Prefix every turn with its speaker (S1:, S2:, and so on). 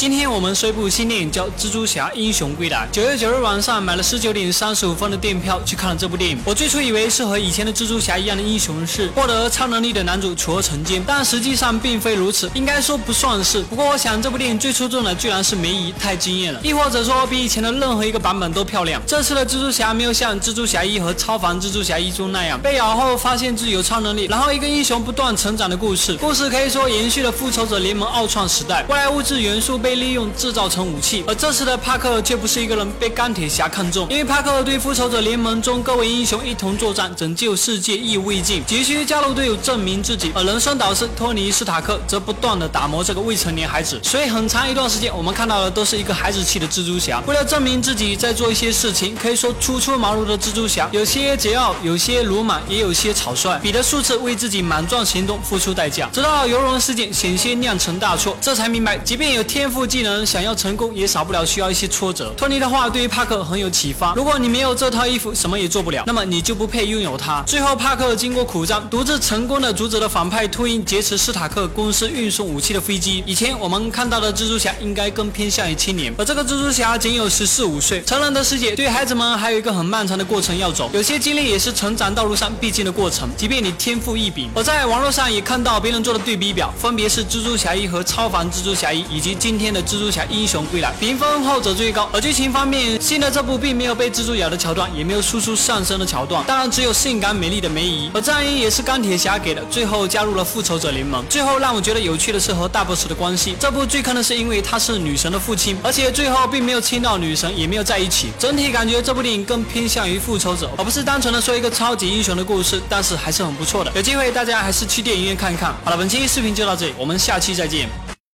S1: 今天我们说一部新电影叫《蜘蛛侠：英雄归来》。九月九日晚上买了十九点三十五分的电影票去看了这部电影。我最初以为是和以前的蜘蛛侠一样的英雄是获得超能力的男主除而成奸，但实际上并非如此，应该说不算是。不过我想这部电影最出众的居然是梅姨，太惊艳了，亦或者说比以前的任何一个版本都漂亮。这次的蜘蛛侠没有像蜘蛛侠一和超凡蜘蛛侠一中那样被咬后发现自己有超能力，然后一个英雄不断成长的故事。故事可以说延续了复仇者联盟奥创时代，外来物质元素被被利用制造。成武器，而这次的帕克却不是一个人被钢铁侠看中，因为帕克对复仇者联盟中各位英雄一同作战，拯救世界意犹未尽，急需加入队友证明自己。而人生导师托尼斯塔克则不断的打磨这个未成年孩子，所以很长一段时间我们看到的都是一个孩子气的蜘蛛侠，为了证明自己在做一些事情，可以说初出茅庐的蜘蛛侠，有些桀骜，有些鲁莽，也有些草率，彼得数次为自己莽撞行动付出代价，直到游轮事件险些酿成大错，这才明白，即便有天赋技能，想要成功也少不了需要一些挫折。托尼的话对于帕克很有启发。如果你没有这套衣服，什么也做不了，那么你就不配拥有它。最后，帕克经过苦战，独自成功的阻止了反派秃鹰劫持斯塔克公司运送武器的飞机。以前我们看到的蜘蛛侠应该更偏向于青年，而这个蜘蛛侠仅有十四五岁。成人的世界对孩子们还有一个很漫长的过程要走，有些经历也是成长道路上必经的过程。即便你天赋异禀，我在网络上也看到别人做的对比表，分别是蜘蛛侠一和超凡蜘蛛侠一，以及今天的蜘蛛侠英雄归来。评分后者最高，而剧情方面，新的这部并没有被蜘蛛咬的桥段，也没有输出上升的桥段，当然只有性感美丽的梅姨，而战衣也是钢铁侠给的，最后加入了复仇者联盟。最后让我觉得有趣的是和大 boss 的关系，这部最坑的是因为他是女神的父亲，而且最后并没有亲到女神，也没有在一起。整体感觉这部电影更偏向于复仇者，而不是单纯的说一个超级英雄的故事，但是还是很不错的。有机会大家还是去电影院看一看。好了，本期视频就到这里，我们下期再见。